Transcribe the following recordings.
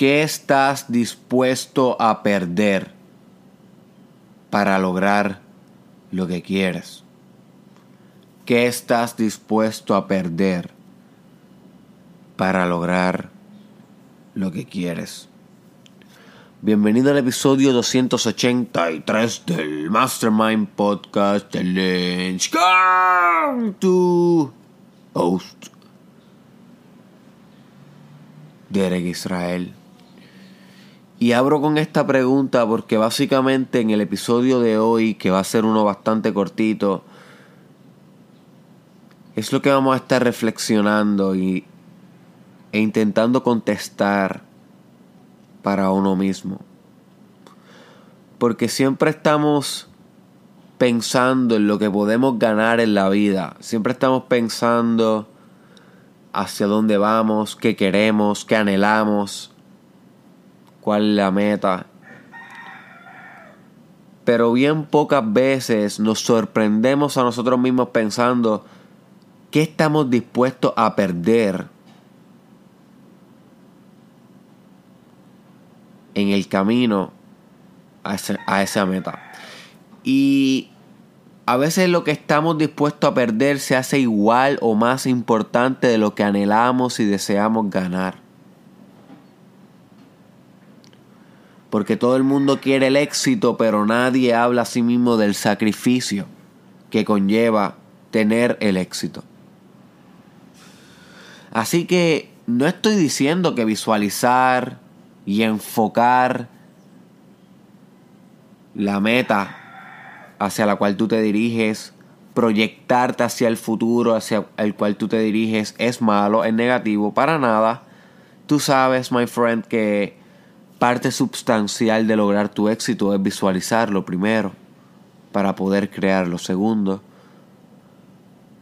¿Qué estás dispuesto a perder para lograr lo que quieres? ¿Qué estás dispuesto a perder para lograr lo que quieres? Bienvenido al episodio 283 del Mastermind Podcast Challenge. Come to host Derek Israel. Y abro con esta pregunta porque básicamente en el episodio de hoy, que va a ser uno bastante cortito, es lo que vamos a estar reflexionando y, e intentando contestar para uno mismo. Porque siempre estamos pensando en lo que podemos ganar en la vida. Siempre estamos pensando hacia dónde vamos, qué queremos, qué anhelamos la meta. Pero bien pocas veces nos sorprendemos a nosotros mismos pensando qué estamos dispuestos a perder en el camino a esa meta. Y a veces lo que estamos dispuestos a perder se hace igual o más importante de lo que anhelamos y deseamos ganar. Porque todo el mundo quiere el éxito, pero nadie habla a sí mismo del sacrificio que conlleva tener el éxito. Así que no estoy diciendo que visualizar y enfocar la meta hacia la cual tú te diriges, proyectarte hacia el futuro hacia el cual tú te diriges es malo, es negativo, para nada. Tú sabes, my friend, que Parte sustancial de lograr tu éxito es visualizarlo primero para poder crearlo segundo.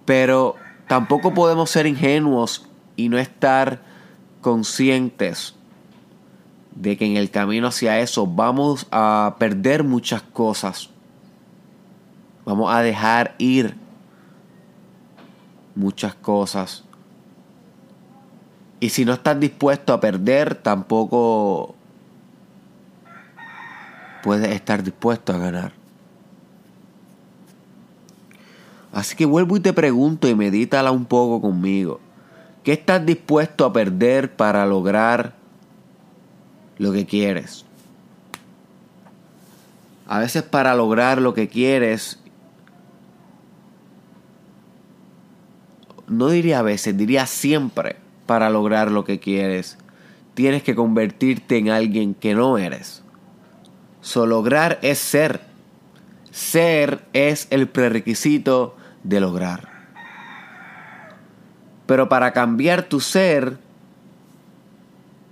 Pero tampoco podemos ser ingenuos y no estar conscientes de que en el camino hacia eso vamos a perder muchas cosas. Vamos a dejar ir muchas cosas. Y si no estás dispuesto a perder, tampoco puedes estar dispuesto a ganar. Así que vuelvo y te pregunto y medítala un poco conmigo. ¿Qué estás dispuesto a perder para lograr lo que quieres? A veces para lograr lo que quieres, no diría a veces, diría siempre, para lograr lo que quieres, tienes que convertirte en alguien que no eres. So, lograr es ser. Ser es el prerequisito de lograr. Pero para cambiar tu ser,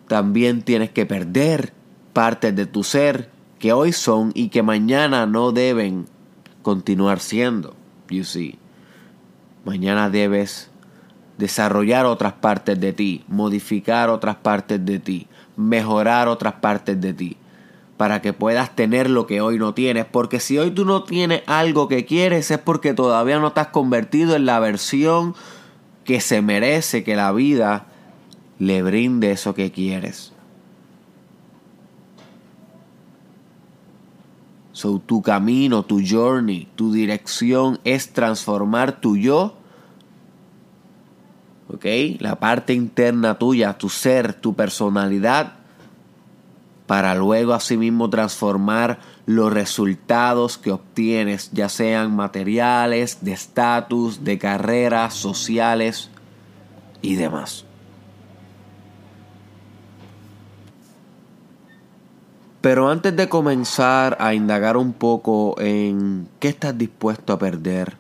también tienes que perder partes de tu ser que hoy son y que mañana no deben continuar siendo. You see. Mañana debes desarrollar otras partes de ti, modificar otras partes de ti, mejorar otras partes de ti para que puedas tener lo que hoy no tienes. Porque si hoy tú no tienes algo que quieres es porque todavía no te has convertido en la versión que se merece que la vida le brinde eso que quieres. So, tu camino, tu journey, tu dirección es transformar tu yo, ¿ok? La parte interna tuya, tu ser, tu personalidad para luego asimismo transformar los resultados que obtienes, ya sean materiales, de estatus, de carreras, sociales y demás. Pero antes de comenzar a indagar un poco en qué estás dispuesto a perder,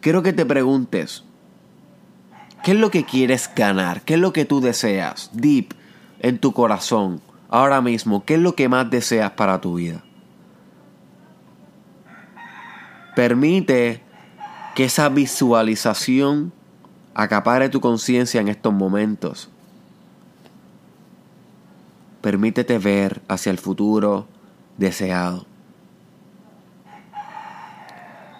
quiero que te preguntes, ¿qué es lo que quieres ganar? ¿Qué es lo que tú deseas? Deep en tu corazón ahora mismo, ¿qué es lo que más deseas para tu vida? Permite que esa visualización acapare tu conciencia en estos momentos. Permítete ver hacia el futuro deseado.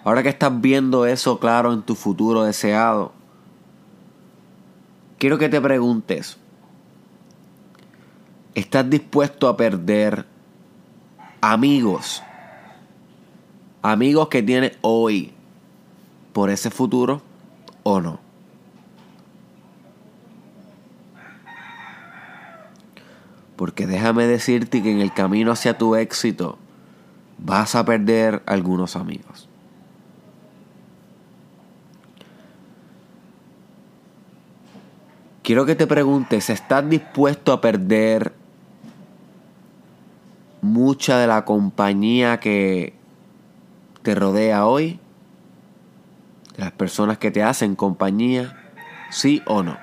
Ahora que estás viendo eso claro en tu futuro deseado, quiero que te preguntes, ¿Estás dispuesto a perder amigos? Amigos que tienes hoy por ese futuro o no. Porque déjame decirte que en el camino hacia tu éxito vas a perder algunos amigos. Quiero que te preguntes, ¿estás dispuesto a perder mucha de la compañía que te rodea hoy? las personas que te hacen compañía, sí o no.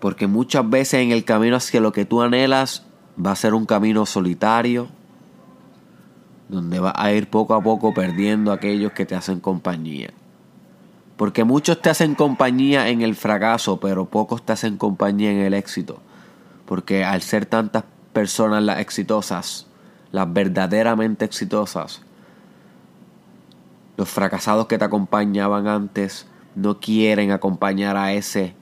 Porque muchas veces en el camino hacia lo que tú anhelas va a ser un camino solitario, donde vas a ir poco a poco perdiendo a aquellos que te hacen compañía. Porque muchos te hacen compañía en el fracaso, pero pocos te hacen compañía en el éxito. Porque al ser tantas personas las exitosas, las verdaderamente exitosas, los fracasados que te acompañaban antes, no quieren acompañar a ese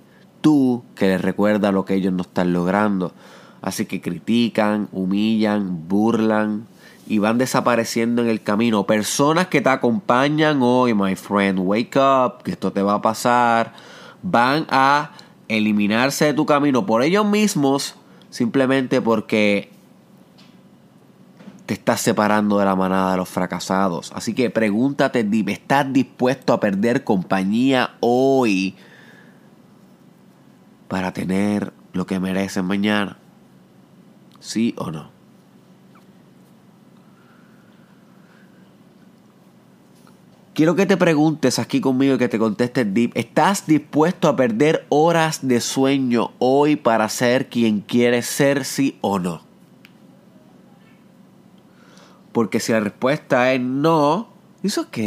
tú que les recuerda lo que ellos no están logrando. Así que critican, humillan, burlan y van desapareciendo en el camino. Personas que te acompañan hoy, my friend, wake up, que esto te va a pasar, van a eliminarse de tu camino por ellos mismos, simplemente porque te estás separando de la manada de los fracasados. Así que pregúntate, ¿estás dispuesto a perder compañía hoy para tener lo que mereces mañana? ¿Sí o no? Quiero que te preguntes aquí conmigo y que te contestes deep. ¿Estás dispuesto a perder horas de sueño hoy para ser quien quieres ser, sí o no? Porque si la respuesta es no, es ok.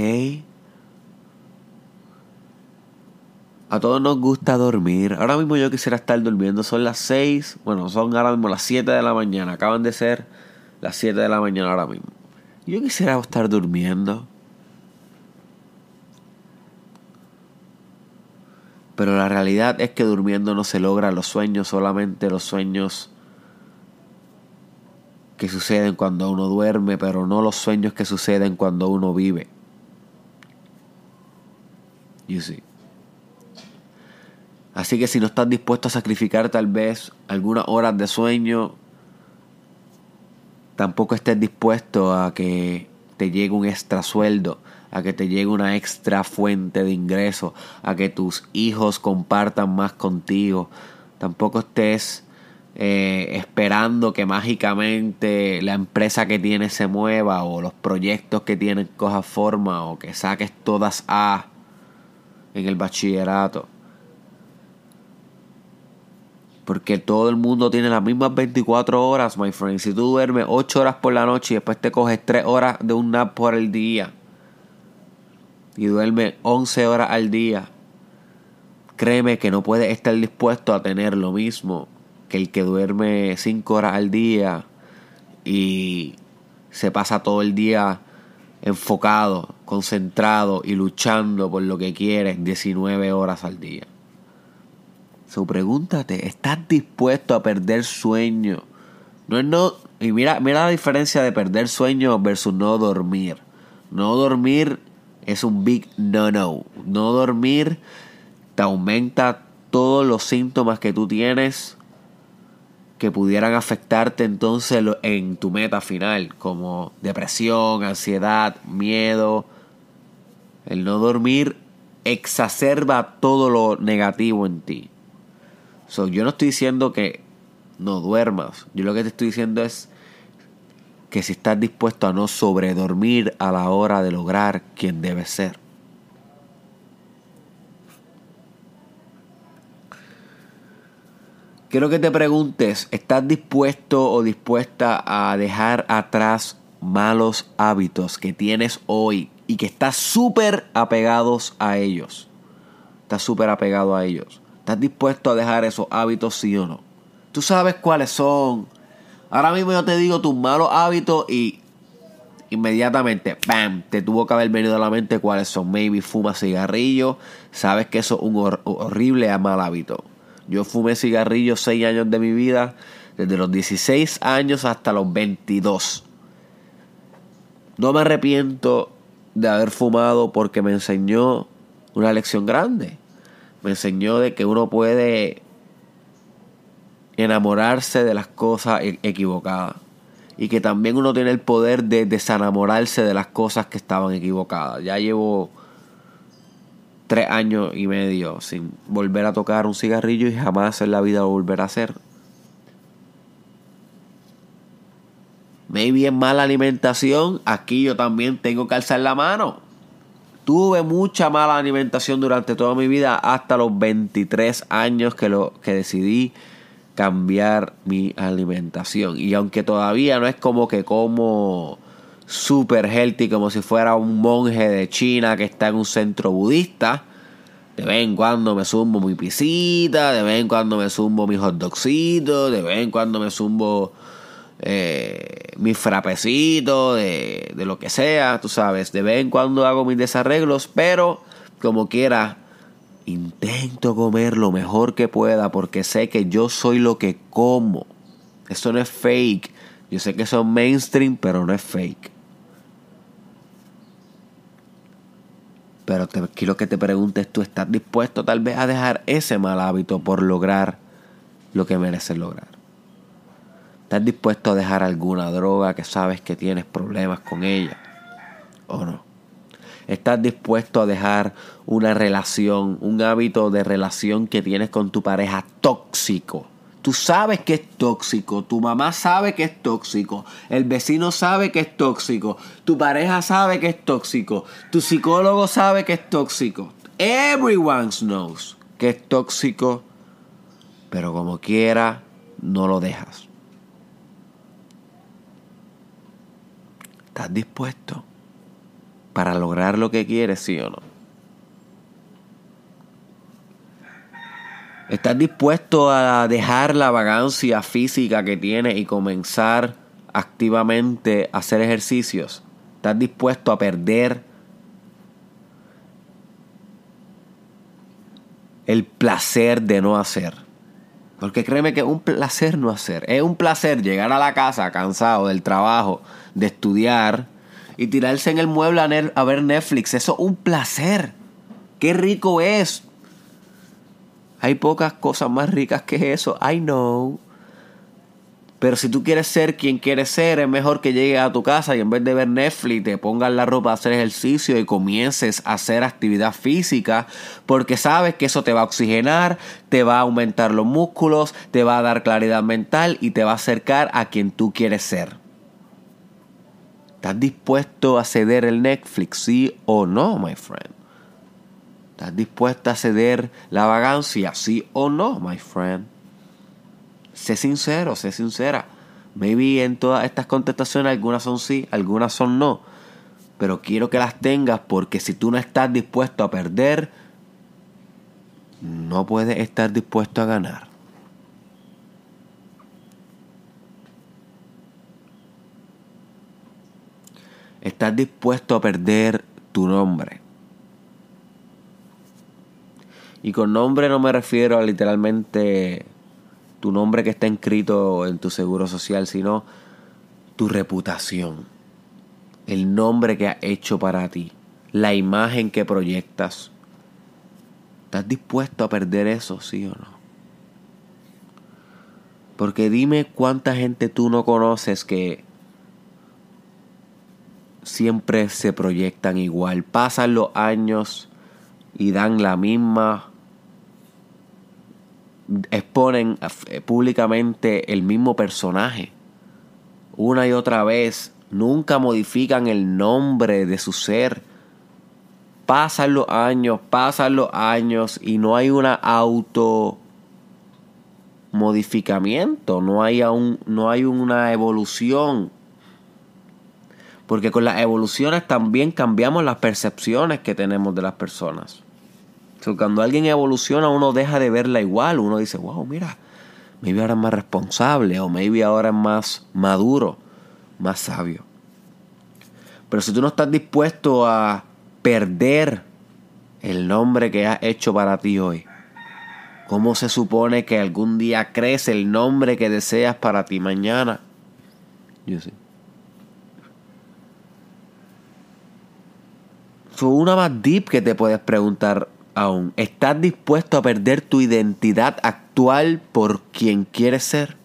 A todos nos gusta dormir. Ahora mismo yo quisiera estar durmiendo. Son las 6. Bueno, son ahora mismo las 7 de la mañana. Acaban de ser las 7 de la mañana ahora mismo. Yo quisiera estar durmiendo. Pero la realidad es que durmiendo no se logran los sueños. Solamente los sueños que suceden cuando uno duerme, pero no los sueños que suceden cuando uno vive. You see. Así que si no estás dispuesto a sacrificar tal vez algunas horas de sueño, tampoco estés dispuesto a que te llegue un extra sueldo, a que te llegue una extra fuente de ingreso, a que tus hijos compartan más contigo. Tampoco estés eh, esperando que mágicamente la empresa que tienes se mueva o los proyectos que tienes coja forma o que saques todas A en el bachillerato. Porque todo el mundo tiene las mismas 24 horas, my friend. Si tú duermes 8 horas por la noche y después te coges 3 horas de un nap por el día y duermes 11 horas al día, créeme que no puedes estar dispuesto a tener lo mismo que el que duerme 5 horas al día y se pasa todo el día enfocado, concentrado y luchando por lo que quiere 19 horas al día. So, pregúntate, ¿estás dispuesto a perder sueño? No no. Y mira, mira la diferencia de perder sueño versus no dormir. No dormir es un big no no. No dormir te aumenta todos los síntomas que tú tienes que pudieran afectarte entonces en tu meta final, como depresión, ansiedad, miedo. El no dormir exacerba todo lo negativo en ti. So, yo no estoy diciendo que no duermas. Yo lo que te estoy diciendo es que si estás dispuesto a no sobredormir a la hora de lograr quien debes ser. Quiero que te preguntes, ¿estás dispuesto o dispuesta a dejar atrás malos hábitos que tienes hoy y que estás súper apegados a ellos? Estás súper apegado a ellos. ¿Estás dispuesto a dejar esos hábitos sí o no? Tú sabes cuáles son. Ahora mismo yo te digo tus malos hábitos y, inmediatamente, ¡bam! Te tuvo que haber venido a la mente cuáles son. Maybe fuma cigarrillo. Sabes que eso es un horrible mal hábito. Yo fumé cigarrillo 6 años de mi vida, desde los 16 años hasta los 22. No me arrepiento de haber fumado porque me enseñó una lección grande. Me enseñó de que uno puede enamorarse de las cosas e-, equivocadas. Y que también uno tiene el poder de desenamorarse de las cosas que estaban equivocadas. Ya llevo tres años y medio sin volver a tocar un cigarrillo y jamás en la vida lo volver a hacer. Maybe en mala alimentación, aquí yo también tengo que alzar la mano. Tuve mucha mala alimentación durante toda mi vida hasta los 23 años que, lo, que decidí cambiar mi alimentación. Y aunque todavía no es como que como super healthy, como si fuera un monje de China que está en un centro budista, de vez en cuando me zumbo mi pisita, de vez en cuando me zumbo mis hot de vez en cuando me zumbo eh, mi frapecito, de, de lo que sea, tú sabes. De vez en cuando hago mis desarreglos, pero como quiera, intento comer lo mejor que pueda porque sé que yo soy lo que como. Eso no es fake. Yo sé que son mainstream, pero no es fake. Pero te, quiero que te preguntes, ¿tú estás dispuesto tal vez a dejar ese mal hábito por lograr lo que mereces lograr? ¿Estás dispuesto a dejar alguna droga que sabes que tienes problemas con ella? ¿O no? ¿Estás dispuesto a dejar una relación, un hábito de relación que tienes con tu pareja tóxico? Tú sabes que es tóxico, tu mamá sabe que es tóxico, el vecino sabe que es tóxico, tu pareja sabe que es tóxico, tu psicólogo sabe que es tóxico. Everyone knows que es tóxico, pero como quiera, no lo dejas. ¿Estás dispuesto para lograr lo que quieres, sí o no? ¿Estás dispuesto a dejar la vagancia física que tienes y comenzar activamente a hacer ejercicios? ¿Estás dispuesto a perder el placer de no hacer? Porque créeme que es un placer no hacer. Es un placer llegar a la casa cansado del trabajo, de estudiar y tirarse en el mueble a, ver Netflix. Eso es un placer. Qué rico es. Hay pocas cosas más ricas que eso. I know. Pero si tú quieres ser quien quieres ser, es mejor que llegues a tu casa y en vez de ver Netflix te pongas la ropa a hacer ejercicio y comiences a hacer actividad física porque sabes que eso te va a oxigenar, te va a aumentar los músculos, te va a dar claridad mental y te va a acercar a quien tú quieres ser. ¿Estás dispuesto a ceder el Netflix, sí o no, my friend? ¿Estás dispuesto a ceder la vagancia, sí o no, my friend? Sé sincero, sé sincera. Maybe en todas estas contestaciones algunas son sí, algunas son no. Pero quiero que las tengas porque si tú no estás dispuesto a perder, no puedes estar dispuesto a ganar. Estás dispuesto a perder tu nombre. Y con nombre no me refiero a literalmente tu nombre que está inscrito en tu seguro social, sino tu reputación, el nombre que has hecho para ti, la imagen que proyectas. ¿Estás dispuesto a perder eso, sí o no? Porque dime cuánta gente tú no conoces que siempre se proyectan igual. Pasan los años y dan la misma exponen eh, públicamente el mismo personaje. Una y otra vez nunca modifican el nombre de su ser. Pasan los años pasan los años y no hay una auto modificamiento no hay no hay una evolución porque con las evoluciones también cambiamos las percepciones que tenemos de las personas. cuando alguien evoluciona, uno deja de verla igual. Uno dice, wow, mira, maybe ahora es más responsable o maybe ahora es más maduro, más sabio. Pero si tú no estás dispuesto a perder el nombre que has hecho para ti hoy, ¿cómo se supone que algún día crece el nombre que deseas para ti mañana? Yo sé. Fue una más deep que te puedes preguntar aún. ¿Estás dispuesto a perder tu identidad actual por quien quieres ser?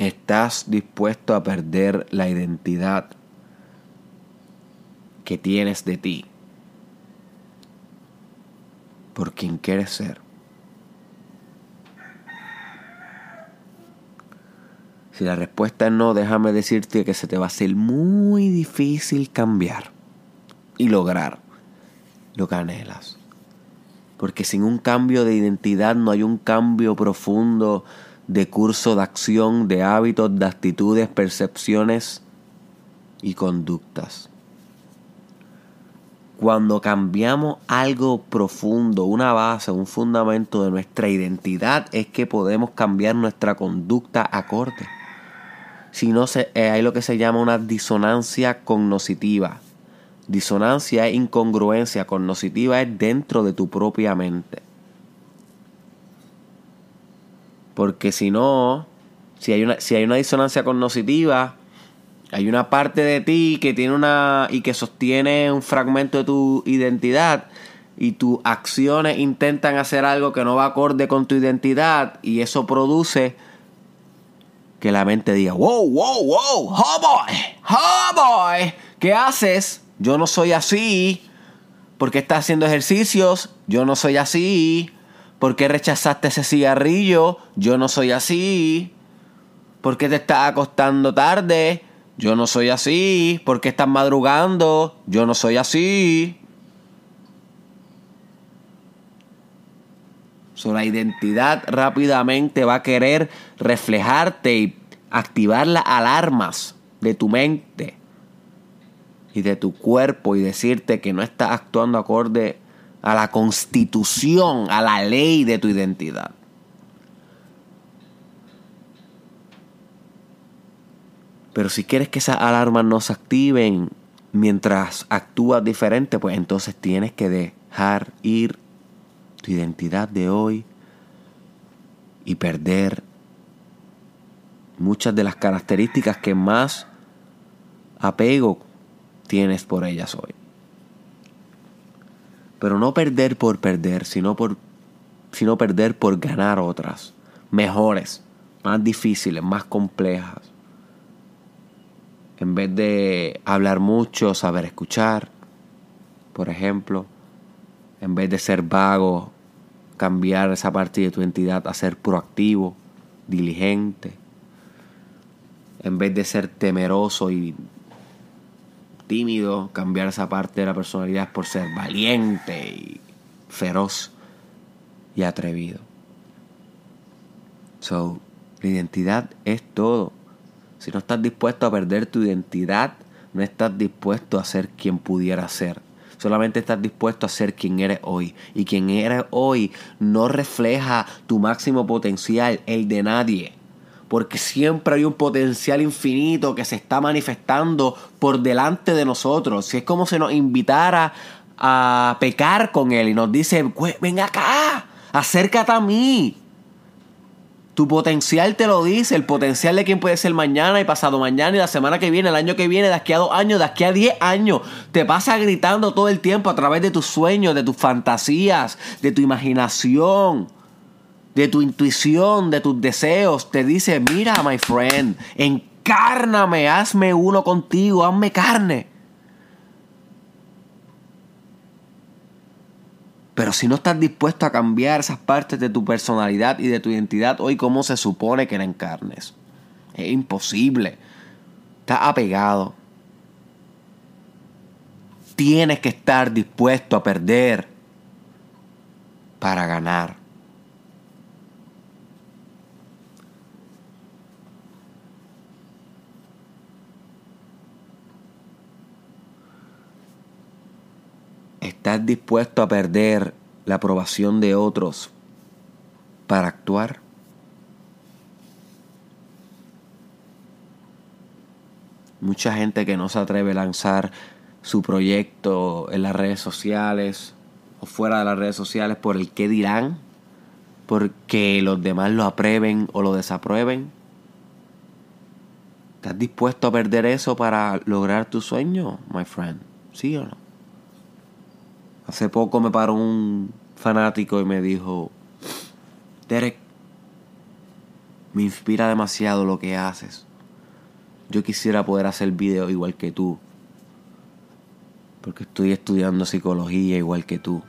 ¿Estás dispuesto a perder la identidad que tienes de ti por quien quieres ser? Si la respuesta es no, déjame decirte que se te va a hacer muy difícil cambiar y lograr lo que anhelas. Porque sin un cambio de identidad no hay un cambio profundo de curso de acción, de hábitos, de actitudes, percepciones y conductas. Cuando cambiamos algo profundo, una base, un fundamento de nuestra identidad, es que podemos cambiar nuestra conducta acorde. Si no, eh, hay lo que se llama una disonancia cognoscitiva. Disonancia es incongruencia, cognoscitiva es dentro de tu propia mente. Porque si no, si hay una, si hay una disonancia cognoscitiva, hay una parte de ti que tiene una. y que sostiene un fragmento de tu identidad. Y tus acciones intentan hacer algo que no va acorde con tu identidad. Y eso produce que la mente diga: Wow, wow, wow, oh boy, oh boy, ¿qué haces? Yo no soy así. ¿Por qué estás haciendo ejercicios? Yo no soy así. ¿Por qué rechazaste ese cigarrillo? Yo no soy así. ¿Por qué te estás acostando tarde? Yo no soy así. ¿Por qué estás madrugando? Yo no soy así. La identidad rápidamente va a querer reflejarte y activar las alarmas de tu mente y de tu cuerpo y decirte que no estás actuando acorde a la constitución, a la ley de tu identidad. Pero si quieres que esas alarmas no se activen mientras actúas diferente, pues entonces tienes que dejar ir tu identidad de hoy y perder muchas de las características que más apego tienes por ellas hoy. Pero no perder por perder, sino, por, sino perder por ganar otras, mejores, más difíciles, más complejas. En vez de hablar mucho, saber escuchar, por ejemplo. En vez de ser vago, cambiar esa parte de tu entidad a ser proactivo, diligente. En vez de ser temeroso y tímido, cambiar esa parte de la personalidad por ser valiente y feroz y atrevido. So, la identidad es todo. Si no estás dispuesto a perder tu identidad, no estás dispuesto a ser quien pudiera ser. Solamente estás dispuesto a ser quien eres hoy. Y quien eres hoy no refleja tu máximo potencial, el de nadie porque siempre hay un potencial infinito que se está manifestando por delante de nosotros. Si es como si nos invitara a pecar con Él y nos dice, ven acá, acércate a mí. Tu potencial te lo dice, el potencial de quien puede ser mañana y pasado mañana y la semana que viene, el año que viene, de aquí a dos años, de aquí a diez años. Te pasa gritando todo el tiempo a través de tus sueños, de tus fantasías, de tu imaginación de tu intuición, de tus deseos, te dice, mira, my friend, encárname, hazme uno contigo, hazme carne. Pero si no estás dispuesto a cambiar esas partes de tu personalidad y de tu identidad, hoy cómo se supone que la encarnes. Es imposible. Estás apegado. Tienes que estar dispuesto a perder para ganar. ¿Estás dispuesto a perder la aprobación de otros para actuar? Mucha gente que no se atreve a lanzar su proyecto en las redes sociales o fuera de las redes sociales por el qué dirán, porque los demás lo aprueben o lo desaprueben. ¿Estás dispuesto a perder eso para lograr tu sueño, my friend? ¿Sí o no? Hace poco me paró un fanático y me dijo, Derek, me inspira demasiado lo que haces. Yo quisiera poder hacer video igual que tú. Porque estoy estudiando psicología igual que tú.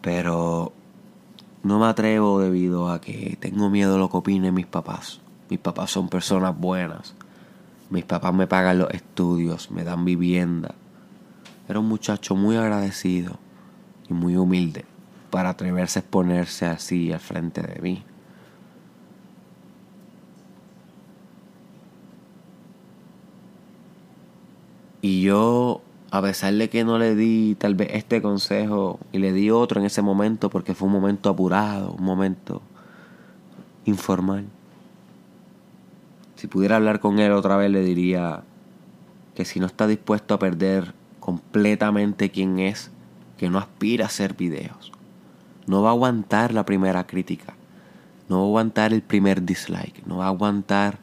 Pero no me atrevo debido a que tengo miedo de lo que opinen mis papás. Mis papás son personas buenas. Mis papás me pagan los estudios, me dan vivienda. Era un muchacho muy agradecido y muy humilde para atreverse a exponerse así al frente de mí. Y yo, a pesar de que no le di tal vez este consejo y le di otro en ese momento porque fue un momento apurado, un momento informal. Si pudiera hablar con él otra vez le diría que si no está dispuesto a perder completamente quién es, que no aspira a hacer videos. No va a aguantar la primera crítica. No va a aguantar el primer dislike. No va a aguantar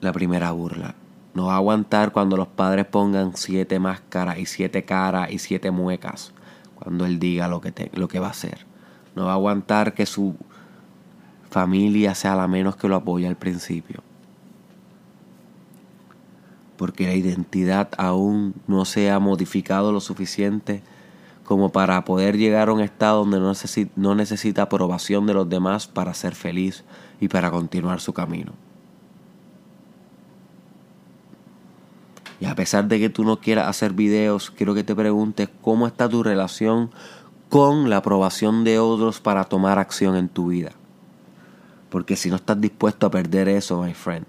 la primera burla. No va a aguantar cuando los padres pongan siete máscaras y siete caras y siete muecas cuando él diga lo que, lo que va a hacer. No va a aguantar que su familia sea la menos que lo apoya al principio. Porque la identidad aún no se ha modificado lo suficiente como para poder llegar a un estado donde no necesita, aprobación de los demás para ser feliz y para continuar su camino. Y a pesar de que tú no quieras hacer videos, quiero que te preguntes cómo está tu relación con la aprobación de otros para tomar acción en tu vida. Porque si no estás dispuesto a perder eso, my friend,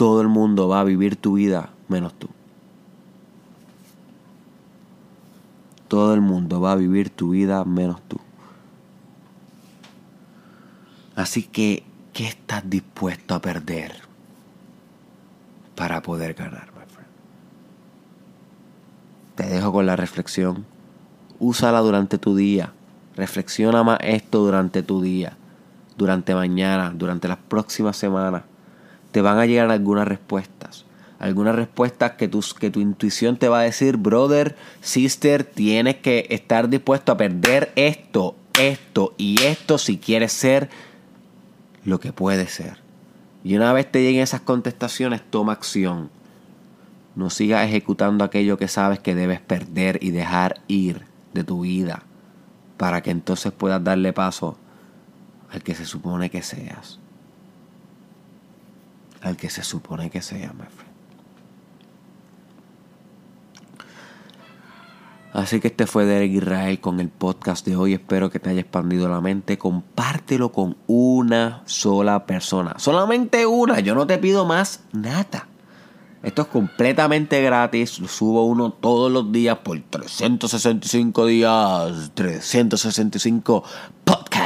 todo el mundo va a vivir tu vida menos tú. Todo el mundo va a vivir tu vida menos tú. Así que, ¿qué estás dispuesto a perder? para poder ganar, my friend. Te dejo con la reflexión. Úsala durante tu día. Reflexiona más esto durante tu día, durante mañana, durante las próximas semanas. Te van a llegar algunas respuestas. Algunas respuestas que tu, que tu intuición te va a decir, brother, sister, tienes que estar dispuesto a perder esto, esto y esto si quieres ser lo que puedes ser. Y una vez te lleguen esas contestaciones, toma acción. No sigas ejecutando aquello que sabes que debes perder y dejar ir de tu vida para que entonces puedas darle paso al que se supone que seas. Que se supone que seas, my. Así que este fue Derek Israel con el podcast de hoy. Espero que te haya expandido la mente. Compártelo con una sola persona. Solamente una. Yo no te pido más nada. Esto es completamente gratis. Lo subo uno todos los días por 365 días. 365 podcasts.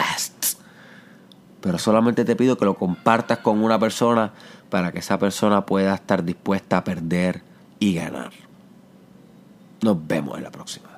Pero solamente te pido que lo compartas con una persona para que esa persona pueda estar dispuesta a perder y ganar. Nos vemos en la próxima.